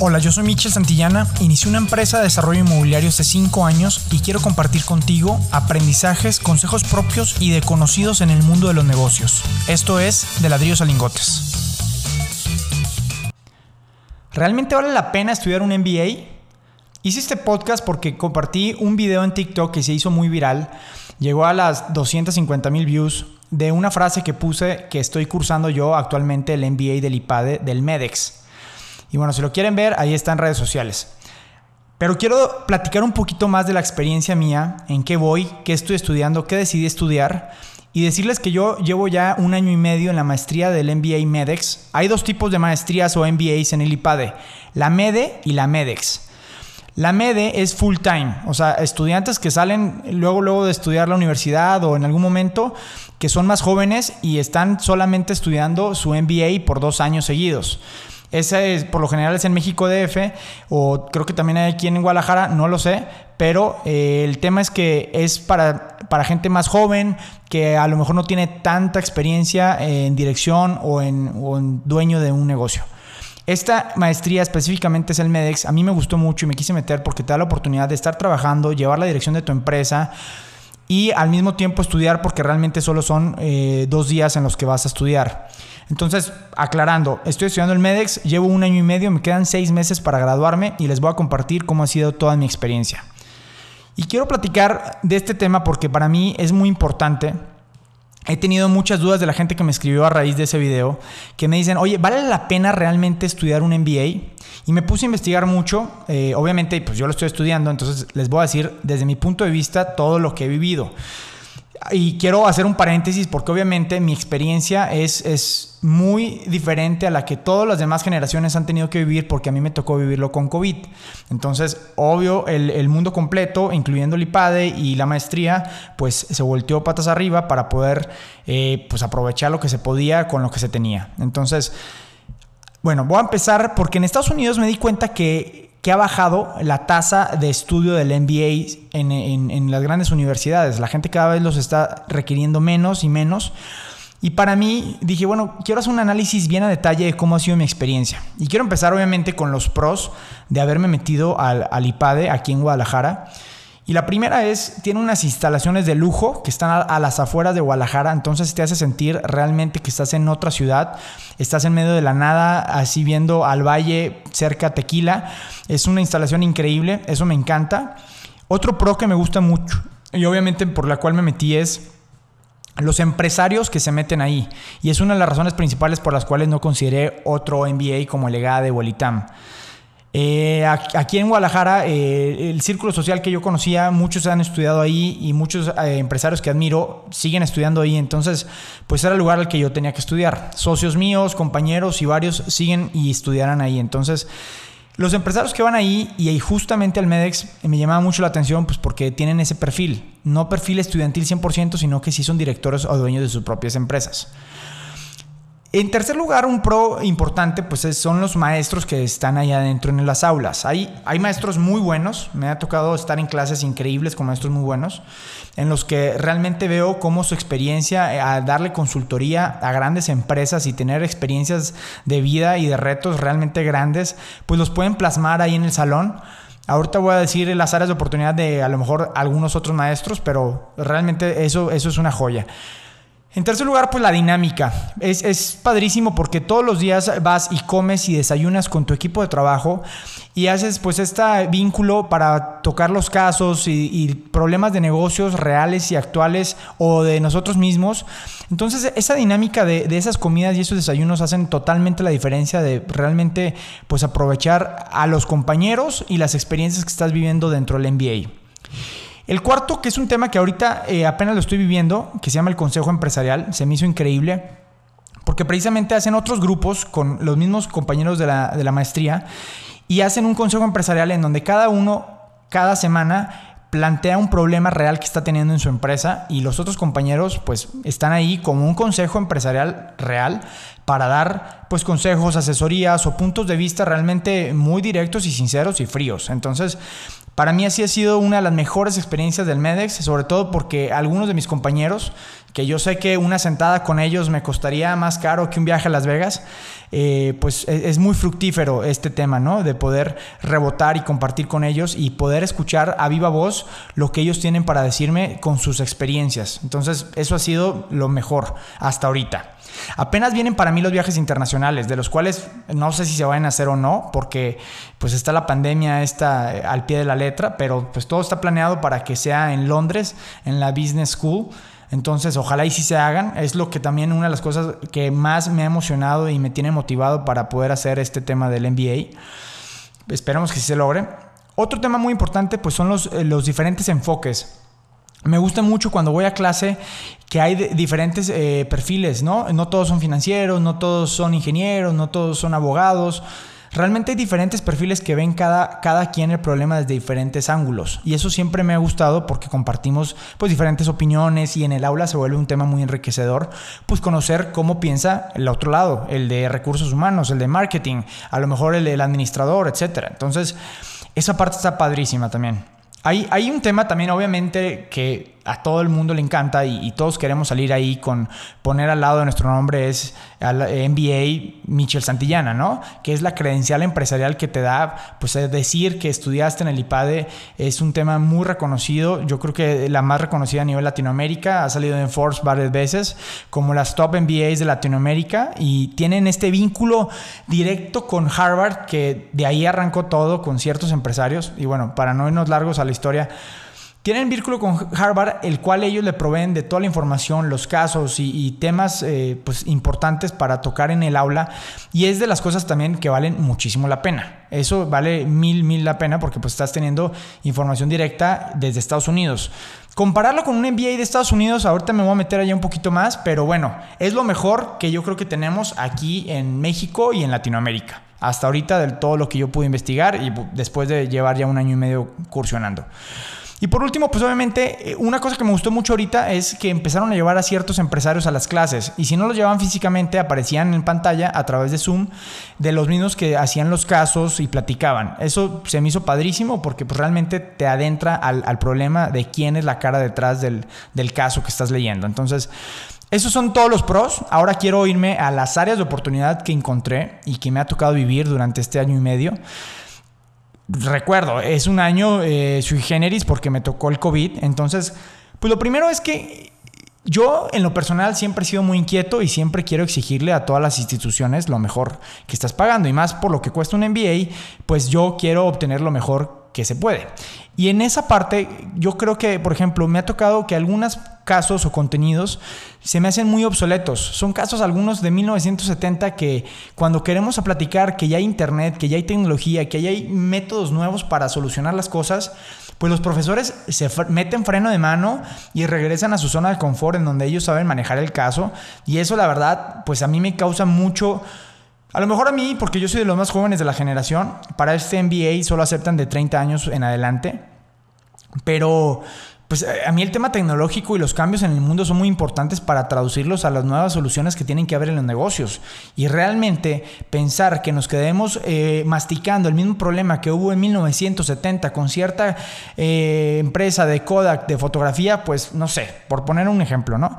Hola, yo soy Michel Santillana, inicié una empresa de desarrollo inmobiliario hace 5 años y quiero compartir contigo aprendizajes, consejos propios y de conocidos en el mundo de los negocios. Esto es De ladrillos a lingotes. ¿Realmente vale la pena estudiar un MBA? Hice este podcast porque compartí un video en TikTok que se hizo muy viral, llegó a las 250 mil views de una frase que puse que estoy cursando yo actualmente el MBA del IPADE del MEDEX. Y bueno, si lo quieren ver, ahí está en redes sociales. Pero quiero platicar un poquito más de la experiencia mía, en qué voy, qué estoy estudiando, qué decidí estudiar y decirles que yo llevo ya un año y medio en la maestría del MBA MEDEX. Hay dos tipos de maestrías o MBAs en el IPADE, la MEDE y la MEDEX. La MEDE es full time, o sea, estudiantes que salen luego, luego de estudiar la universidad o en algún momento que son más jóvenes y están solamente estudiando su MBA por dos años seguidos. Ese es, por lo general es en México DF o creo que también hay aquí en Guadalajara, no lo sé, pero eh, el tema es que es para, para gente más joven que a lo mejor no tiene tanta experiencia en dirección o en, o en dueño de un negocio. Esta maestría específicamente es el MEDEX. A mí me gustó mucho y me quise meter porque te da la oportunidad de estar trabajando, llevar la dirección de tu empresa y al mismo tiempo estudiar porque realmente solo son eh, dos días en los que vas a estudiar. Entonces, aclarando, estoy estudiando el MEDEX, llevo un año y medio, me quedan seis meses para graduarme y les voy a compartir cómo ha sido toda mi experiencia. Y quiero platicar de este tema porque para mí es muy importante. He tenido muchas dudas de la gente que me escribió a raíz de ese video, que me dicen, oye, ¿vale la pena realmente estudiar un MBA? Y me puse a investigar mucho, eh, obviamente pues yo lo estoy estudiando, entonces les voy a decir desde mi punto de vista todo lo que he vivido. Y quiero hacer un paréntesis porque obviamente mi experiencia es, es muy diferente a la que todas las demás generaciones han tenido que vivir porque a mí me tocó vivirlo con COVID. Entonces, obvio, el, el mundo completo, incluyendo el IPADE y la maestría, pues se volteó patas arriba para poder eh, pues aprovechar lo que se podía con lo que se tenía. Entonces, bueno, voy a empezar porque en Estados Unidos me di cuenta que que ha bajado la tasa de estudio del MBA en, en, las grandes universidades. La gente cada vez los está requiriendo menos y menos. Y para mí dije, bueno, quiero hacer un análisis bien a detalle de cómo ha sido mi experiencia. Y quiero empezar obviamente con los pros de haberme metido al, al IPADE aquí en Guadalajara. Y la primera es, tiene unas instalaciones de lujo que están a, las afueras de Guadalajara, entonces te hace sentir realmente que estás en otra ciudad, estás en medio de la nada, así viendo al valle cerca Tequila. Es una instalación increíble, eso me encanta. Otro pro que me gusta mucho y obviamente por la cual me metí es los empresarios que se meten ahí. Y es una de las razones principales por las cuales no consideré otro MBA como el EGADE o. Eh, aquí en Guadalajara, eh, el círculo social que yo conocía, muchos han estudiado ahí y muchos eh, empresarios que admiro siguen estudiando ahí. Entonces, pues era el lugar al que yo tenía que estudiar. Socios míos, compañeros y varios siguen y estudiarán ahí. Entonces, los empresarios que van ahí y ahí justamente al MEDEX me llamaba mucho la atención pues porque tienen ese perfil. No perfil estudiantil 100%, sino que sí son directores o dueños de sus propias empresas. En tercer lugar, un pro importante pues son los maestros que están ahí adentro en las aulas. Hay, hay maestros muy buenos, me ha tocado estar en clases increíbles con maestros muy buenos, en los que realmente veo cómo su experiencia eh, a darle consultoría a grandes empresas y tener experiencias de vida y de retos realmente grandes, pues los pueden plasmar ahí en el salón. Ahorita voy a decir las áreas de oportunidad de a lo mejor algunos otros maestros, pero realmente eso, eso es una joya. En tercer lugar, pues la dinámica. Es, padrísimo porque todos los días vas y comes y desayunas con tu equipo de trabajo y haces pues este vínculo para tocar los casos y, problemas de negocios reales y actuales o de nosotros mismos. Entonces esa dinámica de, de, esas comidas y esos desayunos hacen totalmente la diferencia de realmente pues aprovechar a los compañeros y las experiencias que estás viviendo dentro del MBA. El cuarto, que es un tema que ahorita eh, apenas lo estoy viviendo, que se llama el Consejo Empresarial, se me hizo increíble, porque precisamente hacen otros grupos con los mismos compañeros de la, de la maestría y hacen un consejo empresarial en donde cada uno, cada semana, plantea un problema real que está teniendo en su empresa y los otros compañeros pues están ahí como un consejo empresarial real para dar pues consejos, asesorías o puntos de vista realmente muy directos y sinceros y fríos. Entonces, Para mí así ha sido una de las mejores experiencias del MEDEX, sobre todo porque algunos de mis compañeros, que yo sé que una sentada con ellos me costaría más caro que un viaje a Las Vegas, eh, pues e, es muy fructífero este tema, ¿no? De poder rebotar y compartir con ellos y poder escuchar a viva voz lo que ellos tienen para decirme con sus experiencias. Entonces, eso ha sido lo mejor hasta ahorita. Apenas vienen para mí los viajes internacionales, de los cuales no sé si se van a hacer o no, porque pues está la pandemia está eh, al pie de la letra, pero pues todo está planeado para que sea en Londres, en la Business School. Entonces, ojalá y sí se hagan. Es lo que también una de las cosas que más me ha emocionado y me tiene motivado para poder hacer este tema del MBA. Esperamos que sí se logre. Otro tema muy importante pues son los, eh, los diferentes enfoques. Me gusta mucho cuando voy a clase que hay diferentes eh, perfiles, ¿no? No todos son financieros, no todos son ingenieros, no todos son abogados. Realmente hay diferentes perfiles que ven cada, cada quien el problema desde diferentes ángulos. Y eso siempre me ha gustado porque compartimos pues diferentes opiniones y en el aula se vuelve un tema muy enriquecedor, pues conocer cómo piensa el otro lado, el de recursos humanos, el de marketing, a lo mejor el del administrador, etc. Entonces, esa parte está padrísima también. Hay, hay un tema también, obviamente, que a todo el mundo le encanta y, todos queremos salir ahí con poner al lado de nuestro nombre es al MBA Michel Santillana, ¿no? Que es la credencial empresarial que te da, pues decir que estudiaste en el IPADE es un tema muy reconocido, yo creo que la más reconocida a nivel Latinoamérica, ha salido en Forbes varias veces, como las top MBAs de Latinoamérica y tienen este vínculo directo con Harvard que de ahí arrancó todo con ciertos empresarios y bueno, para no irnos largos a la historia, tienen vínculo con Harvard, el cual ellos le proveen de toda la información, los casos y, temas eh, pues, importantes para tocar en el aula. Y es de las cosas también que valen muchísimo la pena. Eso vale mil, mil la pena porque pues, estás teniendo información directa desde Estados Unidos. Compararlo con un MBA de Estados Unidos, ahorita me voy a meter allá un poquito más, pero bueno, es lo mejor que yo creo que tenemos aquí en México y en Latinoamérica. Hasta ahorita de todo lo que yo pude investigar y después de llevar ya un año y medio cursionando. Y por último, pues obviamente, eh, una cosa que me gustó mucho ahorita es que empezaron a llevar a ciertos empresarios a las clases. Y si no los llevaban físicamente, aparecían en pantalla a través de Zoom de los mismos que hacían los casos y platicaban. Eso se me hizo padrísimo porque pues, realmente te adentra al, problema de quién es la cara detrás del, del caso que estás leyendo. Entonces, esos son todos los pros. Ahora quiero irme a las áreas de oportunidad que encontré y que me ha tocado vivir durante este año y medio recuerdo, es un año eh, sui generis porque me tocó el COVID. Entonces, pues lo primero es que yo en lo personal siempre he sido muy inquieto y siempre quiero exigirle a todas las instituciones lo mejor que estás pagando. Y más por lo que cuesta un MBA, pues yo quiero obtener lo mejor que se puede. Y en esa parte, yo creo que, por ejemplo, me ha tocado que algunos casos o contenidos se me hacen muy obsoletos. Son casos algunos de 1970 que cuando queremos platicar que ya hay internet, que ya hay tecnología, que ya hay métodos nuevos para solucionar las cosas, pues los profesores se meten freno de mano y regresan a su zona de confort en donde ellos saben manejar el caso. Y eso la verdad, pues a mí me causa mucho a lo mejor a mí, porque yo soy de los más jóvenes de la generación, para este MBA solo aceptan de 30 años en adelante. Pero pues eh, a mí el tema tecnológico y los cambios en el mundo son muy importantes para traducirlos a las nuevas soluciones que tienen que haber en los negocios. Y realmente pensar que nos quedemos eh, masticando el mismo problema que hubo en 1970 con cierta eh, empresa de Kodak de fotografía, pues no sé, por poner un ejemplo, ¿no?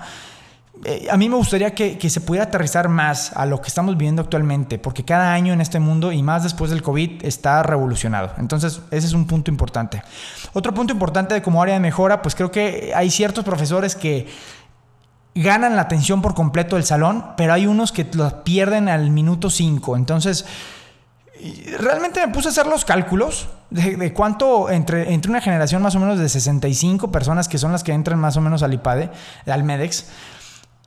Eh, a mí me gustaría que, se pudiera aterrizar más a lo que estamos viviendo actualmente, porque cada año en este mundo y más después del COVID está revolucionado. Entonces, ese es un punto importante. Otro punto importante de como área de mejora, pues creo que hay ciertos profesores que ganan la atención por completo del salón, pero hay unos que lo pierden al minuto 5. Entonces, realmente me puse a hacer los cálculos de, cuánto entre, entre una generación más o menos de 65 personas que son las que entran más o menos al IPADE, al MEDEX,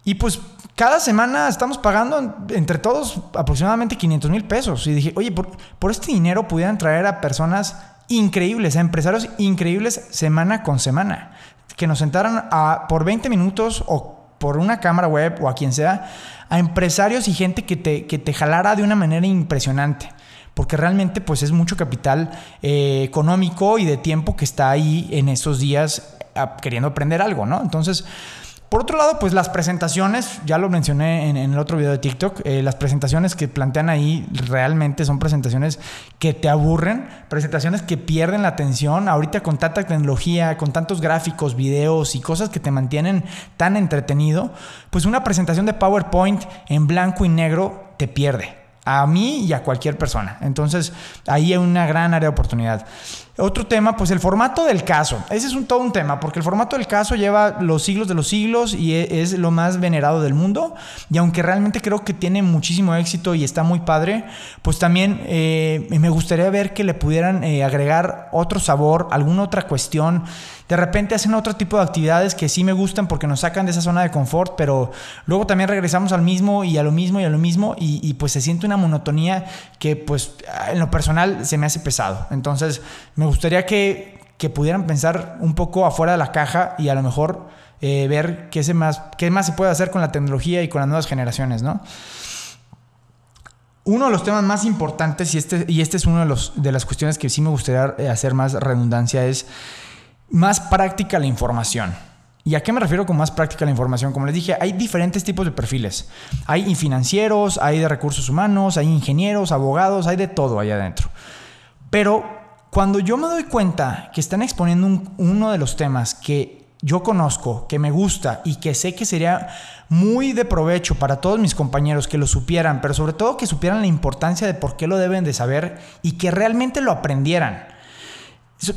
y pues cada semana estamos pagando entre todos aproximadamente 500 mil pesos. Y dije, oye, por, este dinero pudieran traer a personas increíbles, a empresarios increíbles semana con semana. Que nos sentaran a, por 20 minutos o por una cámara web o a quien sea, a empresarios y gente que te, que te jalara de una manera impresionante. Porque realmente pues es mucho capital eh, económico y de tiempo que está ahí en esos días queriendo aprender algo, ¿no? Entonces Por otro lado, pues las presentaciones, ya lo mencioné en, el otro video de TikTok, eh, las presentaciones que plantean ahí realmente son presentaciones que te aburren, presentaciones que pierden la atención. Ahorita con tanta tecnología, con tantos gráficos, videos y cosas que te mantienen tan entretenido, pues una presentación de PowerPoint en blanco y negro te pierde a mí y a cualquier persona. Entonces, ahí hay una gran área de oportunidad. Otro tema, pues el formato del caso. Ese es un, todo un tema, porque el formato del caso lleva los siglos de los siglos y e, es, lo más venerado del mundo. Y aunque realmente creo que tiene muchísimo éxito y está muy padre, pues también eh, me gustaría ver que le pudieran eh, agregar otro sabor, alguna otra cuestión de repente hacen otro tipo de actividades que sí me gustan porque nos sacan de esa zona de confort, pero luego también regresamos al mismo y a lo mismo y a lo mismo y, pues se siente una monotonía que pues en lo personal se me hace pesado. Entonces me gustaría que, pudieran pensar un poco afuera de la caja y a lo mejor eh, ver qué, más, qué más se puede hacer con la tecnología y con las nuevas generaciones, ¿no? Uno de los temas más importantes, y este, y este es una de, de las cuestiones que sí me gustaría eh, hacer más redundancia, es más práctica la información. ¿Y a qué me refiero con más práctica la información? Como les dije, hay diferentes tipos de perfiles. Hay financieros, hay de recursos humanos, hay ingenieros, abogados, hay de todo allá adentro. Pero cuando yo me doy cuenta que están exponiendo uno de los temas que yo conozco, que me gusta y que sé que sería muy de provecho para todos mis compañeros que lo supieran, pero sobre todo que supieran la importancia de por qué lo deben de saber y que realmente lo aprendieran.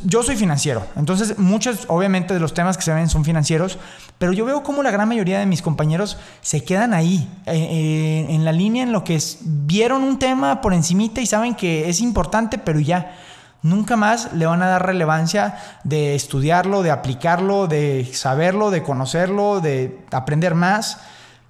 Yo soy financiero, entonces muchos obviamente de los temas que se ven son financieros, pero yo veo como la gran mayoría de mis compañeros se quedan ahí, eh, eh, en la línea en lo que vieron un tema por encimita y saben que es importante, pero ya. Nunca más le van a dar relevancia de estudiarlo, de aplicarlo, de saberlo, de conocerlo, de aprender más.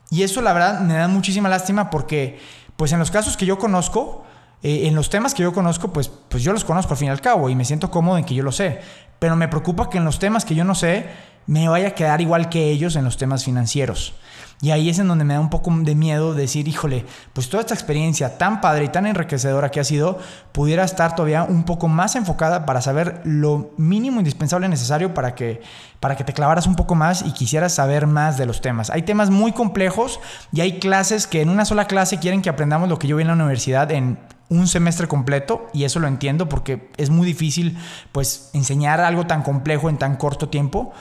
Y eso la verdad me da muchísima lástima porque pues en los casos que yo conozco, eh, en los temas que yo conozco, pues, pues yo los conozco al fin y al cabo y me siento cómodo en que yo lo sé. Pero me preocupa que en los temas que yo no sé, me vaya a quedar igual que ellos en los temas financieros. Y ahí es en donde me da un poco de miedo decir, híjole, pues toda esta experiencia tan padre y tan enriquecedora que ha sido, pudiera estar todavía un poco más enfocada para saber lo mínimo indispensable necesario para que, para que te clavaras un poco más y quisieras saber más de los temas. Hay temas muy complejos y hay clases que en una sola clase quieren que aprendamos lo que yo vi en la universidad en un semestre completo y eso lo entiendo porque es muy difícil pues enseñar algo tan complejo en tan corto tiempo,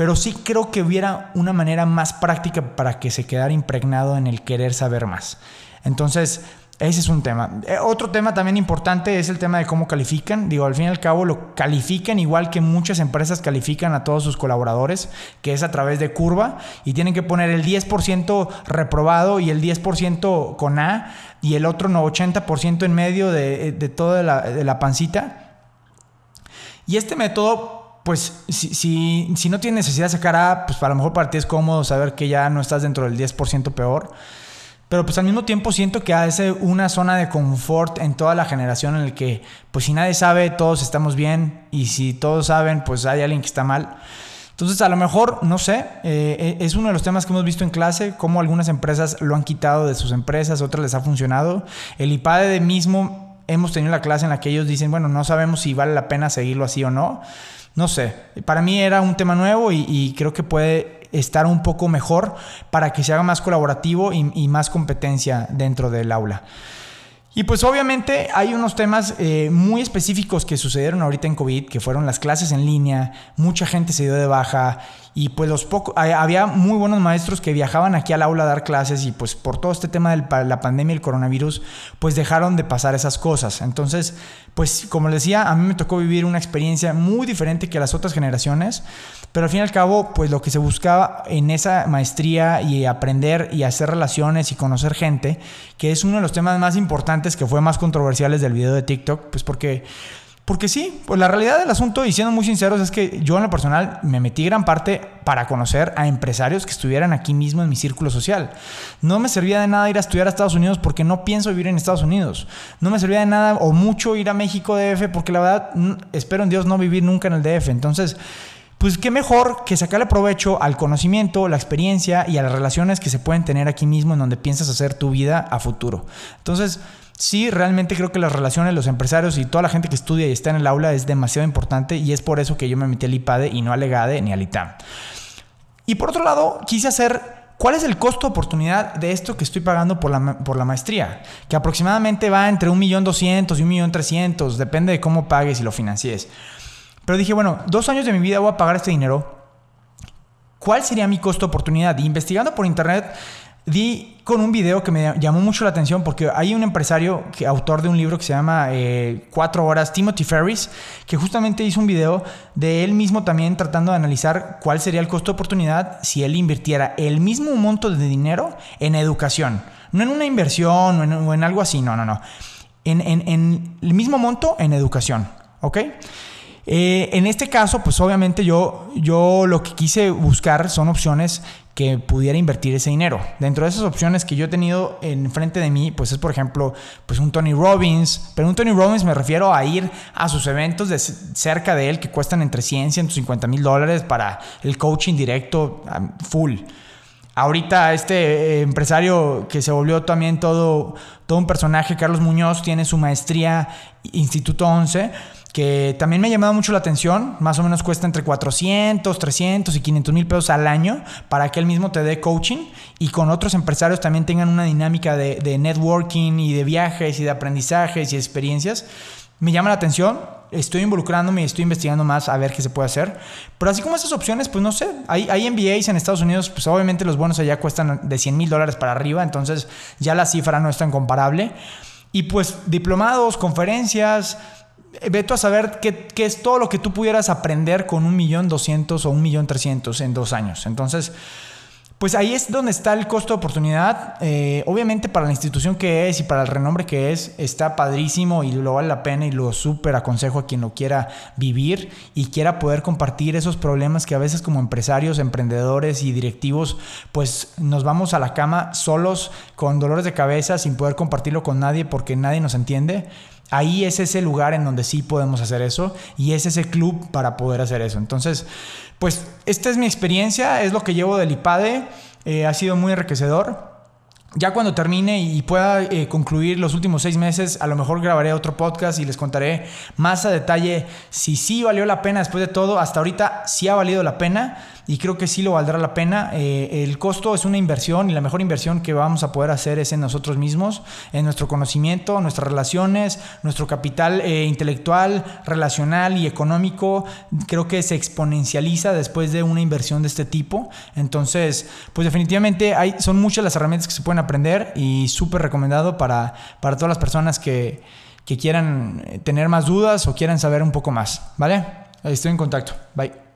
pero sí creo que hubiera una manera más práctica para que se quedara impregnado en el querer saber más. Entonces, ese es un tema. Eh, otro tema también importante es el tema de cómo califican. Digo, al fin y al cabo lo califican igual que muchas empresas califican a todos sus colaboradores, que es a través de curva, y tienen que poner el 10% reprobado y el 10% con A y el otro no, 80% en medio de, de toda de la pancita. Y este método pues si, si, si, no tienes necesidad de sacar A, pues a lo mejor para ti es cómodo saber que ya no estás dentro del 10% peor. Pero pues al mismo tiempo siento que hace una zona de confort en toda la generación en el que pues si nadie sabe, todos estamos bien y si todos saben, pues hay alguien que está mal. Entonces a lo mejor, no sé, eh, es uno de los temas que hemos visto en clase, cómo algunas empresas lo han quitado de sus empresas, otras les ha funcionado. El IPADE de mismo, hemos tenido la clase en la que ellos dicen, bueno, no sabemos si vale la pena seguirlo así o no. No sé, para mí era un tema nuevo y creo que puede estar un poco mejor para que se haga más colaborativo y, más competencia dentro del aula. Y pues obviamente hay unos temas eh, muy específicos que sucedieron ahorita en COVID, que fueron las clases en línea, mucha gente se dio de baja y pues los pocos, había muy buenos maestros que viajaban aquí al aula a dar clases y pues por todo este tema de la pandemia y el coronavirus, pues dejaron de pasar esas cosas. Entonces, pues como les decía, a mí me tocó vivir una experiencia muy diferente que las otras generaciones, pero al fin y al cabo, pues lo que se buscaba en esa maestría y aprender y hacer relaciones y conocer gente, que es uno de los temas más importantes que fue más controversiales del video de TikTok, pues porque porque sí, pues la realidad del asunto, y siendo muy sinceros, es que yo en lo personal me metí gran parte para conocer a empresarios que estuvieran aquí mismo en mi círculo social. No me servía de nada ir a estudiar a Estados Unidos porque no pienso vivir en Estados Unidos. No me servía de nada o mucho ir a México DF porque la verdad espero en Dios no vivir nunca en el DF. Entonces, pues qué mejor que sacarle provecho al conocimiento, la experiencia y a las relaciones que se pueden tener aquí mismo en donde piensas hacer tu vida a futuro. Entonces, sí, realmente creo que las relaciones, los empresarios y toda la gente que estudia y está en el aula es demasiado importante y es por eso que yo me metí al IPADE y no al EGADE ni al ITAM. Y por otro lado, quise hacer ¿Cuál es el costo oportunidad de esto que estoy pagando por la, por la maestría? Que aproximadamente va entre 1.200.000 y 1.300.000, depende de cómo pagues y lo financies. Pero dije, bueno, dos años de mi vida voy a pagar este dinero. ¿Cuál sería mi costo oportunidad? Y investigando por internet, di con un video que me llamó mucho la atención porque hay un empresario, que, autor de un libro que se llama eh, Cuatro Horas, Timothy Ferris, que justamente hizo un video de él mismo también tratando de analizar cuál sería el costo de oportunidad si él invirtiera el mismo monto de dinero en educación. No en una inversión o en, algo así, no, no, no. En, en, el mismo monto en educación, ¿ok? Eh, en este caso, pues obviamente yo, yo lo que quise buscar son opciones que pudiera invertir ese dinero. Dentro de esas opciones que yo he tenido enfrente de mí, pues es por ejemplo, pues un Tony Robbins, pero un Tony Robbins me refiero a ir a sus eventos de cerca de él que cuestan entre 100 y 150 mil dólares para el coaching directo full. Ahorita este eh, empresario que se volvió también todo, todo un personaje, Carlos Muñoz, tiene su maestría Instituto 11 que también me ha llamado mucho la atención. Más o menos cuesta entre 400, 300 y 500 mil pesos al año para que él mismo te dé coaching y con otros empresarios también tengan una dinámica de, networking y de viajes y de aprendizajes y experiencias. Me llama la atención, estoy involucrándome y estoy investigando más a ver qué se puede hacer. Pero así como esas opciones, pues no sé, hay, hay MBAs en Estados Unidos, pues obviamente los bonos allá cuestan de 100 mil dólares para arriba, entonces ya la cifra no es tan comparable. Y pues diplomados, conferencias, Veto a saber qué, es todo lo que tú pudieras aprender con un millón doscientos o un millón trescientos en dos años. Entonces, pues ahí es donde está el costo de oportunidad. Eh, obviamente para la institución que es y para el renombre que es, está padrísimo y lo vale la pena y lo súper aconsejo a quien lo quiera vivir y quiera poder compartir esos problemas que a veces como empresarios, emprendedores y directivos, pues nos vamos a la cama solos con dolores de cabeza sin poder compartirlo con nadie porque nadie nos entiende. Ahí es ese lugar en donde sí podemos hacer eso y es ese club para poder hacer eso. Entonces, pues esta es mi experiencia, es lo que llevo del IPADE, eh, ha sido muy enriquecedor. Ya cuando termine y pueda eh, concluir los últimos seis meses, a lo mejor grabaré otro podcast y les contaré más a detalle si sí valió la pena después de todo. Hasta ahorita sí ha valido la pena y creo que sí lo valdrá la pena. Eh, el costo es una inversión y la mejor inversión que vamos a poder hacer es en nosotros mismos, en nuestro conocimiento, nuestras relaciones, nuestro capital eh, intelectual, relacional y económico. Creo que se exponencializa después de una inversión de este tipo. Entonces, pues definitivamente hay, son muchas las herramientas que se pueden aprender y súper recomendado para, para todas las personas que, que quieran eh, tener más dudas o quieran saber un poco más. ¿Vale? Estoy en contacto. Bye.